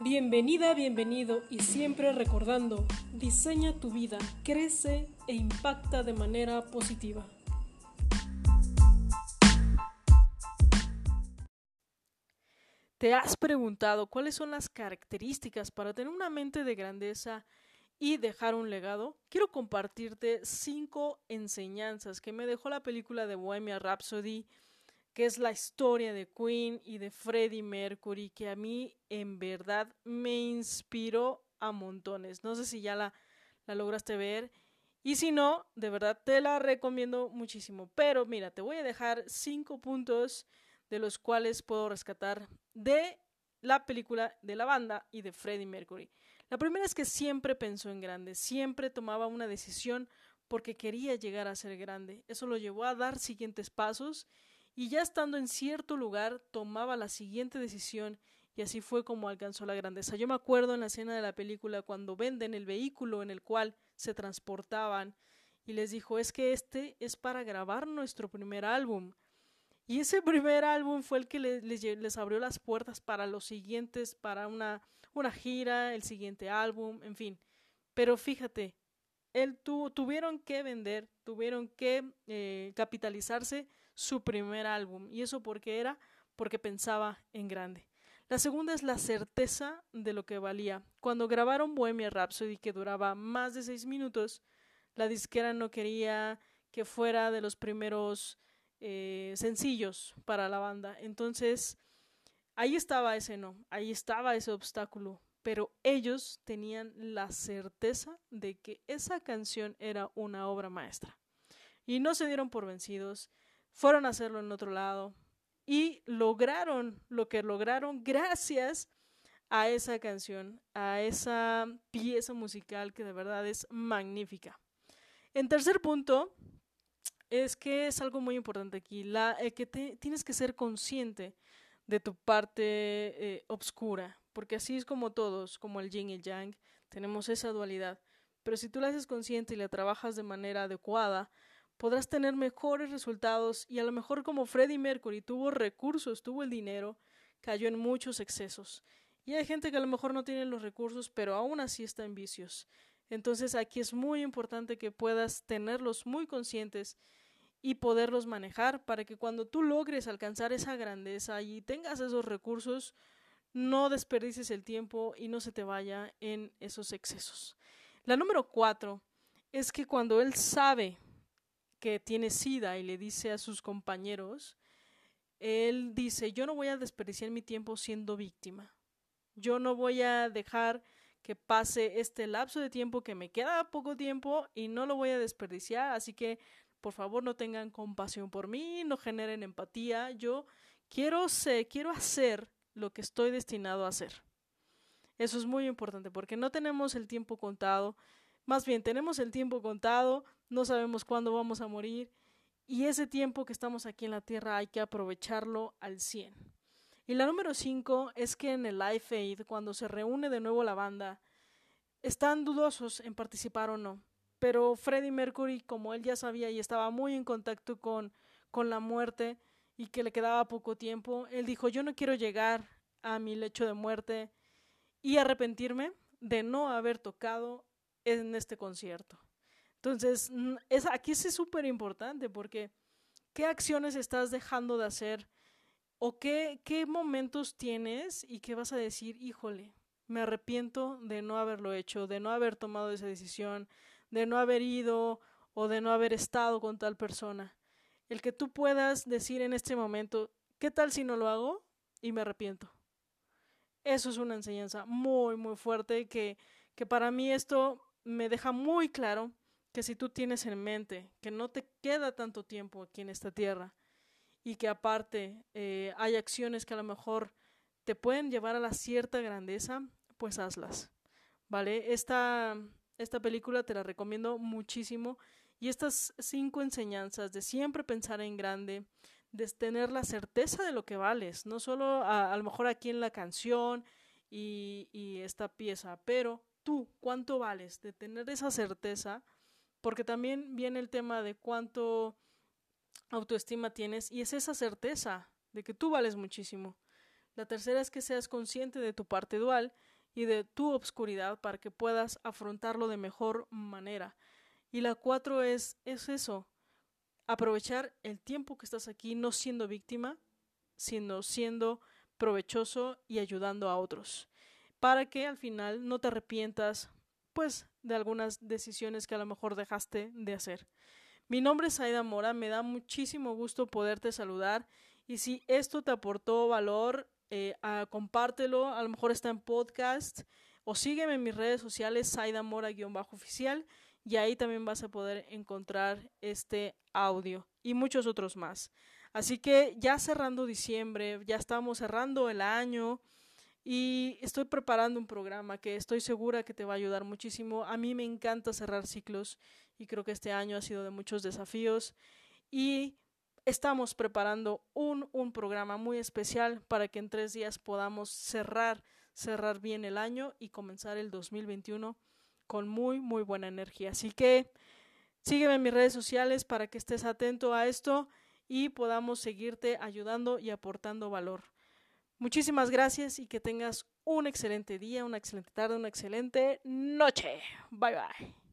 Bienvenida, bienvenido y siempre recordando, diseña tu vida, crece e impacta de manera positiva. ¿Te has preguntado cuáles son las características para tener una mente de grandeza y dejar un legado? Quiero compartirte cinco enseñanzas que me dejó la película de Bohemia Rhapsody que es la historia de Queen y de Freddie Mercury, que a mí en verdad me inspiró a montones. No sé si ya la, la lograste ver. Y si no, de verdad te la recomiendo muchísimo. Pero mira, te voy a dejar cinco puntos de los cuales puedo rescatar de la película de la banda y de Freddie Mercury. La primera es que siempre pensó en grande, siempre tomaba una decisión porque quería llegar a ser grande. Eso lo llevó a dar siguientes pasos y ya estando en cierto lugar tomaba la siguiente decisión y así fue como alcanzó la grandeza. Yo me acuerdo en la escena de la película cuando venden el vehículo en el cual se transportaban y les dijo es que este es para grabar nuestro primer álbum. Y ese primer álbum fue el que les, abrió las puertas para los siguientes, para una, una gira, el siguiente álbum, en fin. Pero fíjate, él tu, tuvieron que vender, tuvieron que eh, capitalizarse su primer álbum. ¿Y eso porque era? Porque pensaba en grande. La segunda es la certeza de lo que valía. Cuando grabaron Bohemia Rhapsody, que duraba más de seis minutos, la disquera no quería que fuera de los primeros eh, sencillos para la banda. Entonces, ahí estaba ese no, ahí estaba ese obstáculo. Pero ellos tenían la certeza de que esa canción era una obra maestra. Y no se dieron por vencidos fueron a hacerlo en otro lado y lograron lo que lograron gracias a esa canción, a esa pieza musical que de verdad es magnífica. En tercer punto, es que es algo muy importante aquí, la, eh, que tienes que ser consciente de tu parte eh, obscura, porque así es como todos, como el yin y el yang, tenemos esa dualidad. Pero si tú la haces consciente y la trabajas de manera adecuada, podrás tener mejores resultados y a lo mejor como Freddie Mercury tuvo recursos, tuvo el dinero, cayó en muchos excesos. Y hay gente que a lo mejor no tiene los recursos, pero aún así está en vicios. Entonces aquí es muy importante que puedas tenerlos muy conscientes y poderlos manejar para que cuando tú logres alcanzar esa grandeza y tengas esos recursos, no desperdicies el tiempo y no se te vaya en esos excesos. La número cuatro es que cuando él sabe que tiene SIDA y le dice a sus compañeros, él dice, yo no voy a desperdiciar mi tiempo siendo víctima. Yo no voy a dejar que pase este lapso de tiempo que me queda poco tiempo y no lo voy a desperdiciar, así que por favor no tengan compasión por mí, no generen empatía. Yo quiero ser, quiero hacer lo que estoy destinado a hacer. Eso es muy importante porque no tenemos el tiempo contado, más bien tenemos el tiempo contado, no sabemos cuándo vamos a morir y ese tiempo que estamos aquí en la Tierra hay que aprovecharlo al 100. Y la número 5 es que en el Live Aid, cuando se reúne de nuevo la banda, están dudosos en participar o no. Pero Freddie Mercury, como él ya sabía y estaba muy en contacto con, con la muerte y que le quedaba poco tiempo, él dijo, yo no quiero llegar a mi lecho de muerte y arrepentirme de no haber tocado en este concierto. Entonces, es, aquí es súper importante porque ¿qué acciones estás dejando de hacer? ¿O qué, qué momentos tienes y qué vas a decir, híjole, me arrepiento de no haberlo hecho, de no haber tomado esa decisión, de no haber ido o de no haber estado con tal persona? El que tú puedas decir en este momento, ¿qué tal si no lo hago? Y me arrepiento. Eso es una enseñanza muy, muy fuerte que, que para mí esto me deja muy claro que si tú tienes en mente que no te queda tanto tiempo aquí en esta tierra y que aparte eh, hay acciones que a lo mejor te pueden llevar a la cierta grandeza, pues hazlas. ¿Vale? Esta, esta película te la recomiendo muchísimo y estas cinco enseñanzas de siempre pensar en grande, de tener la certeza de lo que vales, no solo a, lo mejor aquí en la canción y, y esta pieza, pero tú, ¿cuánto vales? De tener esa certeza porque también viene el tema de cuánto autoestima tienes y es esa certeza de que tú vales muchísimo. La tercera es que seas consciente de tu parte dual y de tu obscuridad para que puedas afrontarlo de mejor manera. Y la cuatro es, es eso, aprovechar el tiempo que estás aquí no siendo víctima, sino siendo provechoso y ayudando a otros, para que al final no te arrepientas pues de algunas decisiones que a lo mejor dejaste de hacer. Mi nombre es Aida Mora, me da muchísimo gusto poderte saludar y si esto te aportó valor, eh, compártelo, a lo mejor está en podcast o sígueme en mis redes sociales, Saida Mora-oficial y ahí también vas a poder encontrar este audio y muchos otros más. Así que ya cerrando diciembre, ya estamos cerrando el año y estoy preparando un programa que estoy segura que te va a ayudar muchísimo. A mí me encanta cerrar ciclos y creo que este año ha sido de muchos desafíos y estamos preparando un, un programa muy especial para que en tres días podamos cerrar, cerrar bien el año y comenzar el 2021 con muy, muy buena energía. Así que sígueme en mis redes sociales para que estés atento a esto y podamos seguirte ayudando y aportando valor. Muchísimas gracias y que tengas un excelente día, una excelente tarde, una excelente noche. Bye bye.